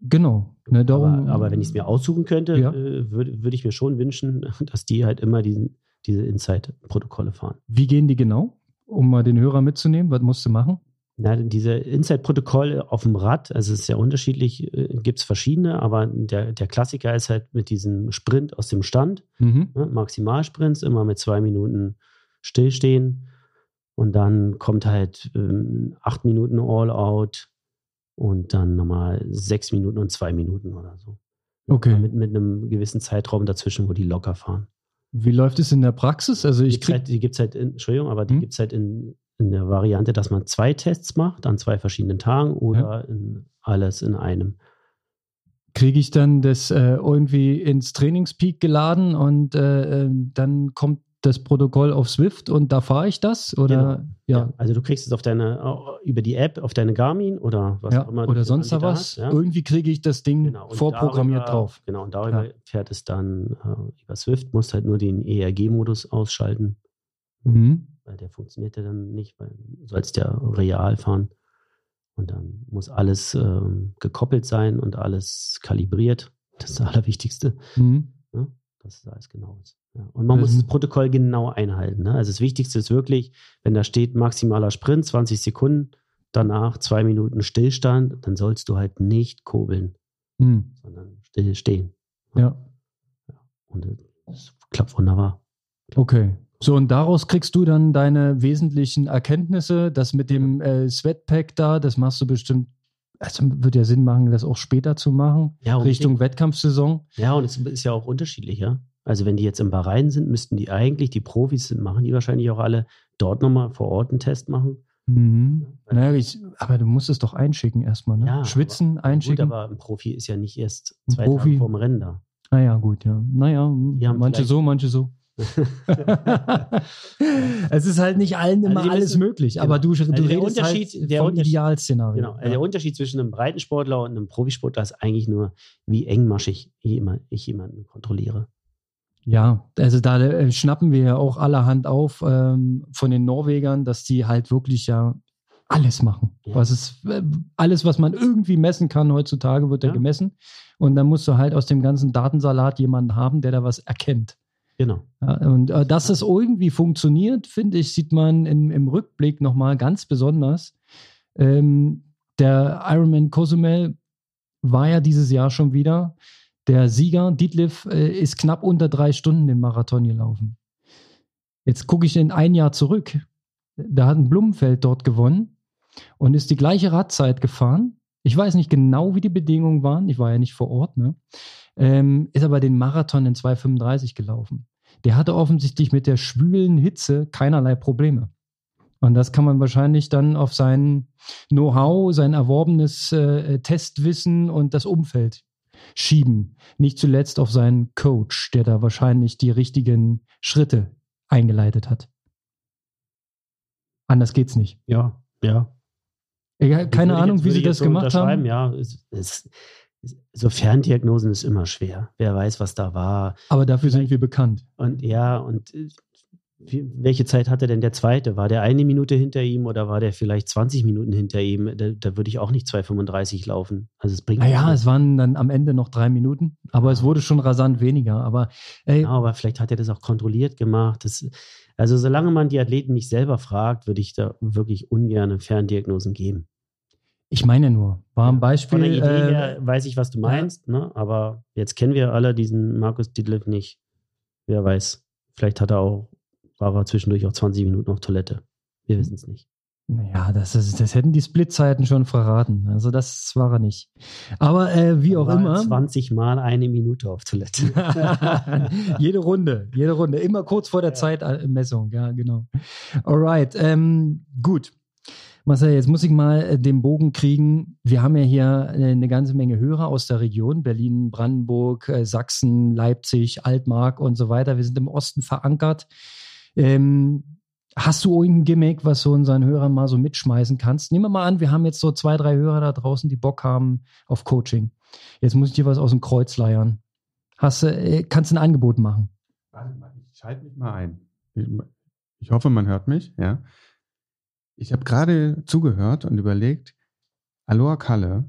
genau. Ne, darum, aber, aber wenn ich es mir aussuchen könnte, Ja. äh, würde würd ich mir schon wünschen, [laughs] dass die halt immer diesen, diese Insight-Protokolle fahren. Wie gehen die genau? Um mal den Hörer mitzunehmen, was musst du machen? Na, diese Insight-Protokolle auf dem Rad, also es ist ja unterschiedlich, äh, gibt es verschiedene, aber der, der Klassiker ist halt mit diesem Sprint aus dem Stand. Mhm. ne, Maximalsprints, immer mit zwei Minuten stillstehen. Und dann kommt halt ähm, acht Minuten All-Out und dann nochmal sechs Minuten und zwei Minuten oder so. Okay. Mit, mit einem gewissen Zeitraum dazwischen, wo die locker fahren. Wie läuft es in der Praxis? Also ich gibt's krieg, halt, die gibt es halt, in, Entschuldigung, aber die Hm? gibt es halt in, in der Variante, dass man zwei Tests macht an zwei verschiedenen Tagen oder in alles in einem. kriege ich dann das äh, irgendwie ins Trainingspeak geladen und äh, äh, dann kommt das Protokoll auf Swift und da fahre ich das? Oder Genau. ja, Also du kriegst es auf deine, über die App, auf deine Garmin oder was ja, auch immer. oder sonst da was. hast, ja. Irgendwie kriege ich das Ding Genau, vorprogrammiert darüber- drauf. Genau, und darüber Ja. fährt es dann äh, über Swift, musst halt nur den ERG-Modus ausschalten, Mhm. weil der funktioniert ja dann nicht, weil du sollst ja real fahren. Und dann muss alles ähm, gekoppelt sein und alles kalibriert. Das ist das Allerwichtigste, Mhm. Dass es alles genau ist. Ja. Und man Das muss ist- das Protokoll genau einhalten. Ne? Also das Wichtigste ist wirklich, wenn da steht maximaler Sprint, 20 Sekunden, danach zwei Minuten Stillstand, dann sollst du halt nicht kurbeln, Mhm. sondern still stehen. Ja, Und es klappt wunderbar. okay. So, und daraus kriegst du dann deine wesentlichen Erkenntnisse. Das mit dem äh, Sweatpack da, das machst du bestimmt. Also wird ja Sinn machen, das auch später zu machen, Ja, Richtung Wettkampfsaison. Ja, und es ist ja auch unterschiedlich, ja. Also wenn die jetzt im Bahrain sind, müssten die eigentlich, die Profis sind, machen die wahrscheinlich auch alle dort nochmal vor Ort einen Test machen. Mhm. Naja, ich, aber du musst es doch einschicken erstmal, ne? Ja, Schwitzen, Gut, einschicken. aber ein Profi ist ja nicht erst zwei Profi- Tage vorm Rennen da. Ah ja, gut, ja. Naja, manche so, manche so. [laughs] es ist halt nicht allen immer die alles möglich, genau. aber du, du Also der redest Unterschied- halt der vom Unterschied- Idealszenario. Genau. Also ja. der Unterschied zwischen einem Breitensportler und einem Profisportler ist eigentlich nur, wie engmaschig ich jemanden kontrolliere. Ja, also da äh, schnappen wir ja auch allerhand auf ähm, von den Norwegern, dass die halt wirklich ja alles machen. Ja. Was ist, äh, alles, was man irgendwie messen kann heutzutage, wird ja Ja. gemessen. Und dann musst du halt aus dem ganzen Datensalat jemanden haben, der da was erkennt. Genau. Ja, und äh, dass es irgendwie funktioniert, finde ich, sieht man in, im Rückblick nochmal ganz besonders. Ähm, der Ironman Cozumel war ja dieses Jahr schon wieder. Der Sieger, Dietliff, äh, ist knapp unter drei Stunden den Marathon gelaufen. Jetzt gucke ich in ein Jahr zurück. Da hat ein Blumenfeld dort gewonnen und ist die gleiche Radzeit gefahren. Ich weiß nicht genau, wie die Bedingungen waren. Ich war ja nicht vor Ort, ne? Ähm, ist aber den Marathon in 2,35 gelaufen. Der hatte offensichtlich mit der schwülen Hitze keinerlei Probleme. Und das kann man wahrscheinlich dann auf sein Know-how, sein erworbenes äh, Testwissen und das Umfeld schieben. Nicht zuletzt auf seinen Coach, der da wahrscheinlich die richtigen Schritte eingeleitet hat. Anders geht's nicht. Ja, ja. ja keine Ahnung, jetzt, wie sie das gemacht haben. Ja, es, es, so Ferndiagnosen ist immer schwer. Wer weiß, was da war. Aber dafür sind wir bekannt. Und ja, und äh, wie, welche Zeit hatte denn der zweite? War der eine Minute hinter ihm oder war der vielleicht 20 Minuten hinter ihm? Da, da würde ich auch nicht 2,35 laufen. Also es bringt. Naja, es waren dann am Ende noch drei Minuten, aber es wurde schon rasant weniger. Aber, ey, ja, aber vielleicht hat er das auch kontrolliert gemacht. Das, also solange man die Athleten nicht selber fragt, würde ich da wirklich ungern Ferndiagnosen geben. Ich meine nur, war ein Beispiel. Von der Idee äh, her weiß ich, was du meinst, ja. ne? aber jetzt kennen wir alle diesen Markus Dietlev nicht. Wer weiß, vielleicht hat er auch war er zwischendurch auch 20 Minuten auf Toilette. Wir wissen es nicht. Naja, das, ist, das hätten die Splitzeiten schon verraten. Also das war er nicht. Aber äh, wie auch immer. 20 Mal eine Minute auf Toilette. [laughs] jede Runde, jede Runde. Immer kurz vor der ja. Zeitmessung, ja, genau. Alright, ähm, gut. Marcel, jetzt muss ich mal äh, den Bogen kriegen. Wir haben ja hier äh, eine ganze Menge Hörer aus der Region, Berlin, Brandenburg, äh, Sachsen, Leipzig, Altmark und so weiter. Wir sind im Osten verankert. Ähm, hast du irgendein Gimmick, was du unseren Hörern mal so mitschmeißen kannst? Nehmen wir mal an, wir haben jetzt so zwei, drei Hörer da draußen, die Bock haben auf Coaching. Jetzt muss ich dir was aus dem Kreuz leiern. Hast, äh, kannst du ein Angebot machen? Warte mal, ich schalte mich mal ein. Ich, ich hoffe, man hört mich, ja. Ich habe gerade zugehört und überlegt, Aloha Kalle,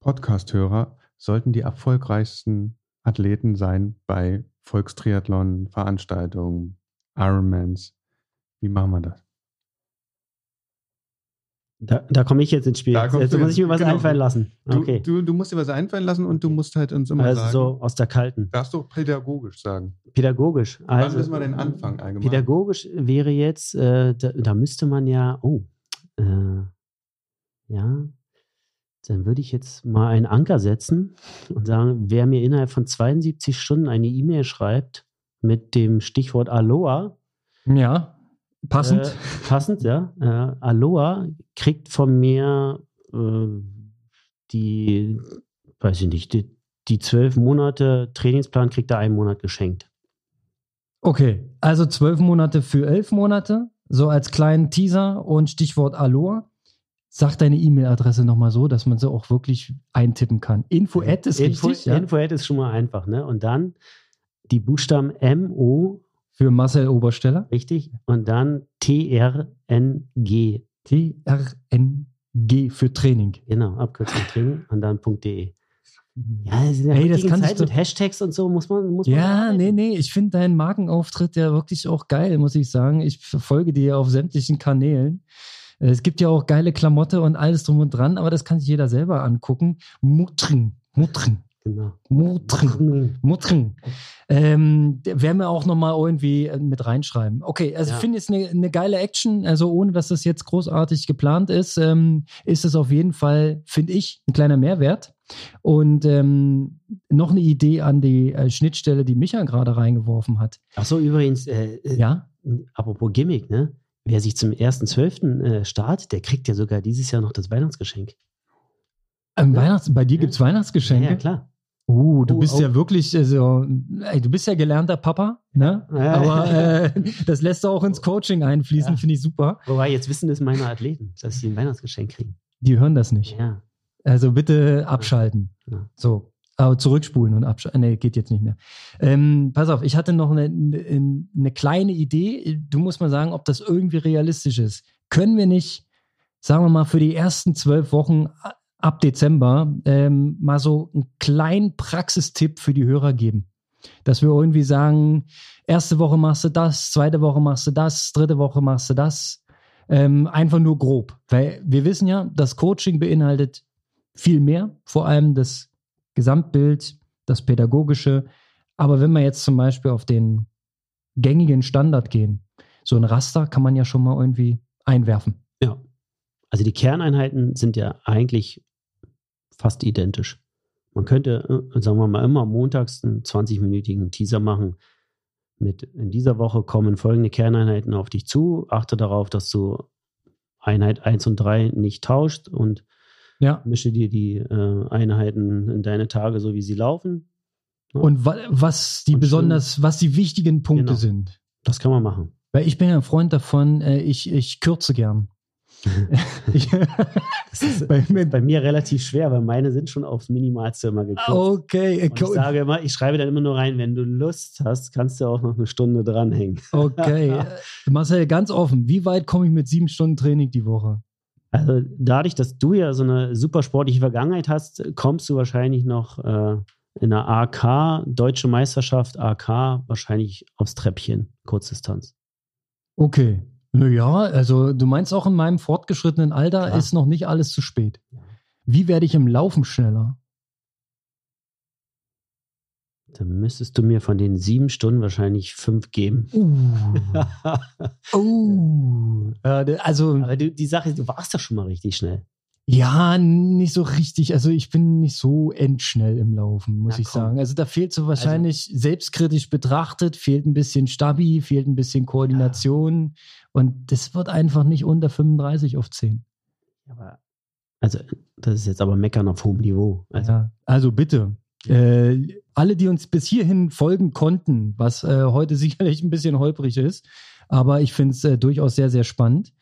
Podcast-Hörer, sollten die erfolgreichsten Athleten sein bei Volkstriathlon, Veranstaltungen, Ironmans. Wie machen wir das? Da, da komme ich jetzt ins Spiel. Da jetzt muss ich mir was genau. einfallen lassen. Okay. Du, du, du, musst dir was einfallen lassen und du musst halt uns immer also sagen. so aus der kalten. Darfst du pädagogisch sagen. Pädagogisch. Also, Wann müssen wir denn anfangen allgemein? Pädagogisch wäre jetzt, äh, da, da, müsste man ja, oh, äh, ja, dann würde ich jetzt mal einen Anker setzen und sagen, wer mir innerhalb von 72 Stunden eine E-Mail schreibt, mit dem Stichwort Aloha. Ja, passend. Äh, passend, ja. Äh, Aloha kriegt von mir äh, die, weiß ich nicht, die, die zwölf Monate Trainingsplan kriegt er einen Monat geschenkt. Okay, also zwölf Monate für elf Monate, so als kleinen Teaser und Stichwort Aloha. Sag deine E-Mail-Adresse nochmal so, dass man sie auch wirklich eintippen kann. Info-Ad ist Info, richtig. Ja? Info-Ad ist schon mal einfach, ne? Und dann die Buchstaben MO. Für Marcel Obersteller. Richtig. Und dann TRNG. TRNG für Training. Genau, Abkürzung Training und dann .de. Ja, hey, das kann Zeit mit Hashtags und so muss man. Muss ja, man nee, nee, ich finde deinen Markenauftritt ja wirklich auch geil, muss ich sagen. Ich verfolge dir auf sämtlichen Kanälen. Es gibt ja auch geile Klamotte und alles drum und dran, aber das kann sich jeder selber angucken. Mutring, Mutring. Genau. Mutring. Mutring. Ähm, werden wir auch nochmal irgendwie äh, mit reinschreiben. Okay, also ja. ich finde es eine, eine geile Action. Also ohne, dass das jetzt großartig geplant ist, ähm, ist es auf jeden Fall, finde ich, ein kleiner Mehrwert. Und ähm, noch eine Idee an die äh, Schnittstelle, die Micha gerade reingeworfen hat. Ach so, übrigens, äh, äh ja? apropos Gimmick, ne? Wer sich zum 1.12. Äh, startet, der kriegt ja sogar dieses Jahr noch das Weihnachtsgeschenk. Weihnachts bei dir ja. gibt es Weihnachtsgeschenke? Ja, ja, klar. Uh, du oh, bist oh. ja wirklich, also, ey, du bist ja gelernter Papa, ne? Ja. Aber [laughs] äh, das lässt du auch ins Coaching einfließen, ja. finde ich super. Wobei, jetzt wissen es meine Athleten, dass sie ein Weihnachtsgeschenk kriegen. Die hören das nicht. Ja. Also bitte abschalten. Ja. So. Aber zurückspulen und abschalten. Nee, geht jetzt nicht mehr. Ähm, pass auf, ich hatte noch eine, eine, eine kleine Idee. Du musst mal sagen, ob das irgendwie realistisch ist. Können wir nicht, sagen wir mal, für die ersten zwölf Wochen ab Dezember ähm, mal so einen kleinen Praxistipp für die Hörer geben. Dass wir irgendwie sagen, erste Woche machst du das, zweite Woche machst du das, dritte Woche machst du das. Ähm, einfach nur grob. Weil wir wissen ja, das Coaching beinhaltet viel mehr, vor allem das Gesamtbild, das Pädagogische. Aber wenn wir jetzt zum Beispiel auf den gängigen Standard gehen, so ein Raster kann man ja schon mal irgendwie einwerfen. Ja. Also die Kerneinheiten sind ja eigentlich fast identisch. Man könnte, äh, sagen wir mal, immer montags einen 20-minütigen Teaser machen mit in dieser Woche kommen folgende Kerneinheiten auf dich zu. Achte darauf, dass du Einheit 1 und 3 nicht tauscht und Ja. Mische dir die äh, Einheiten in deine Tage so, wie sie laufen. Ja. Und wa was die Und besonders, was die wichtigen Punkte Genau. sind. Das kann man machen. Weil ich bin ja ein Freund davon, äh, ich, ich kürze gern. Ich, ist bei, bei mir relativ schwer, weil meine sind schon aufs Minimalste immer gekürzt. okay, Und ich sage immer, ich schreibe dann immer nur rein, wenn du Lust hast, kannst du auch noch eine Stunde dranhängen. [laughs] okay. Äh, Marcel, ganz offen, wie weit komme ich mit sieben Stunden Training die Woche? Also dadurch, dass du ja so eine super sportliche Vergangenheit hast, kommst du wahrscheinlich noch äh, in der AK, Deutsche Meisterschaft AK, wahrscheinlich aufs Treppchen, Kurzdistanz. Okay. Naja, also du meinst auch in meinem fortgeschrittenen Alter Klar. ist noch nicht alles zu spät. Wie werde ich im Laufen schneller? Dann müsstest du mir von den sieben Stunden wahrscheinlich fünf geben. Uh. [laughs] uh. Äh, also, Aber du, die Sache ist, du warst doch schon mal richtig schnell. ja, nicht so richtig. Also ich bin nicht so endschnell im Laufen, muss Na ich komm. sagen. Also da fehlt so wahrscheinlich selbstkritisch betrachtet, fehlt ein bisschen Stabi, fehlt ein bisschen Koordination. Und das wird einfach nicht unter 35 auf 10. Aber, also, das ist jetzt aber Meckern auf hohem Niveau. Also, ja. also bitte. Äh, alle, die uns bis hierhin folgen konnten, was äh, heute [laughs] sicherlich ein bisschen holprig ist, aber ich finde es äh, durchaus sehr, sehr spannend.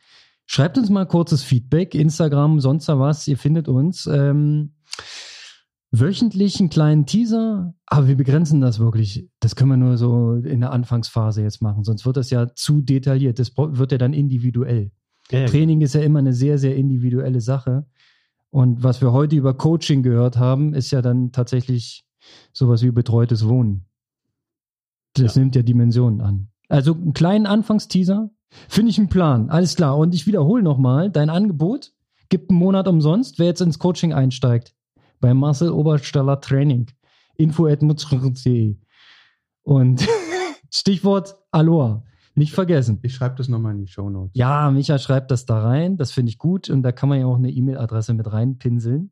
Schreibt uns mal kurzes Feedback, Instagram, sonst was, ihr findet uns. Ähm, wöchentlich einen kleinen Teaser, aber wir begrenzen das wirklich. Das können wir nur so in der Anfangsphase jetzt machen, sonst wird das ja zu detailliert. Das wird ja dann individuell. ja, ja, Training ist ja immer eine sehr, sehr individuelle Sache. Und was wir heute über Coaching gehört haben, ist ja dann tatsächlich sowas wie betreutes Wohnen. Das Ja. nimmt ja Dimensionen an. Also einen kleinen Anfangsteaser, finde ich einen Plan. Alles klar. Und ich wiederhole nochmal, dein Angebot gibt einen Monat umsonst, wer jetzt ins Coaching einsteigt. Bei Marcel Oberstaller Training. Info mutzrund.de. Und [laughs] Stichwort Aloha. Nicht vergessen. Ich schreibe das nochmal in die Show Notes. Ja, Micha schreibt das da rein. Das finde ich gut. Und da kann man ja auch eine E-Mail-Adresse mit reinpinseln.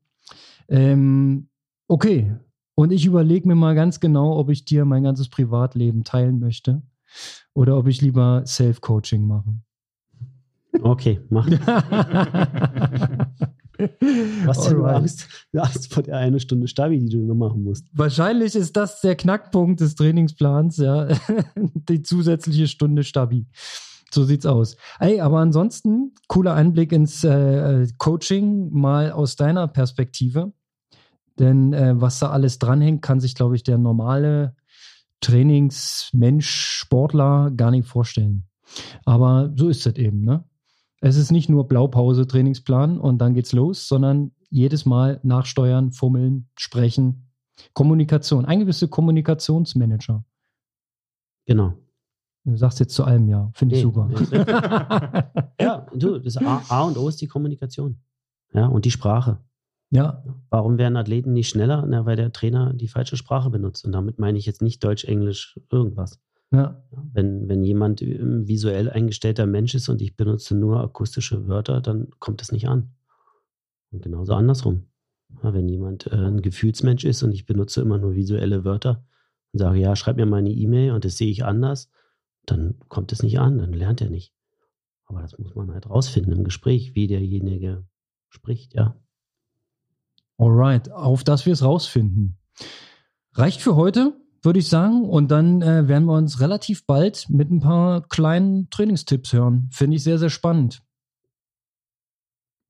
Ähm, okay. Und ich überlege mir mal ganz genau, ob ich dir mein ganzes Privatleben teilen möchte oder ob ich lieber Self-Coaching mache. Okay, mach. [laughs] [laughs] [laughs] Was denn du Alright. Angst? Du Angst vor der eine Stunde Stabi, die du noch machen musst. Wahrscheinlich ist das der Knackpunkt des Trainingsplans, ja. [laughs] Die zusätzliche Stunde Stabi. So sieht's aus. Ey, aber ansonsten cooler Einblick ins äh, Coaching, mal aus deiner Perspektive. Denn äh, was da alles dranhängt, kann sich, glaube ich, der normale Trainingsmensch, Sportler gar nicht vorstellen. Aber so ist es eben, ne? Es ist nicht nur Blaupause, Trainingsplan und dann geht's los, sondern jedes Mal nachsteuern, fummeln, sprechen. Kommunikation. Eigentlich bist du Kommunikationsmanager. Genau. Du sagst jetzt zu allem ja. Finde ich Nee, super. [laughs] Ja, du, das A, A und O ist die Kommunikation. Ja, und die Sprache. ja, Warum werden Athleten nicht schneller? Na, weil der Trainer die falsche Sprache benutzt. Und damit meine ich jetzt nicht Deutsch, Englisch, irgendwas. Ja. Wenn, wenn jemand ähm, visuell eingestellter Mensch ist und ich benutze nur akustische Wörter, dann kommt es nicht an. Und genauso andersrum. Ja, wenn jemand äh, ein Gefühlsmensch ist und ich benutze immer nur visuelle Wörter und sage, ja, schreib mir mal eine E-Mail und das sehe ich anders, dann kommt es nicht an, dann lernt er nicht. Aber das muss man halt rausfinden im Gespräch, wie derjenige spricht, ja. Alright, auf dass wir es rausfinden. Reicht für heute, würde ich sagen. Und dann äh, werden wir uns relativ bald mit ein paar kleinen Trainingstipps hören. Finde ich sehr, sehr spannend.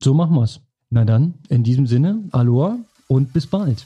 So machen wir's. Na dann, in diesem Sinne, Aloha und bis bald.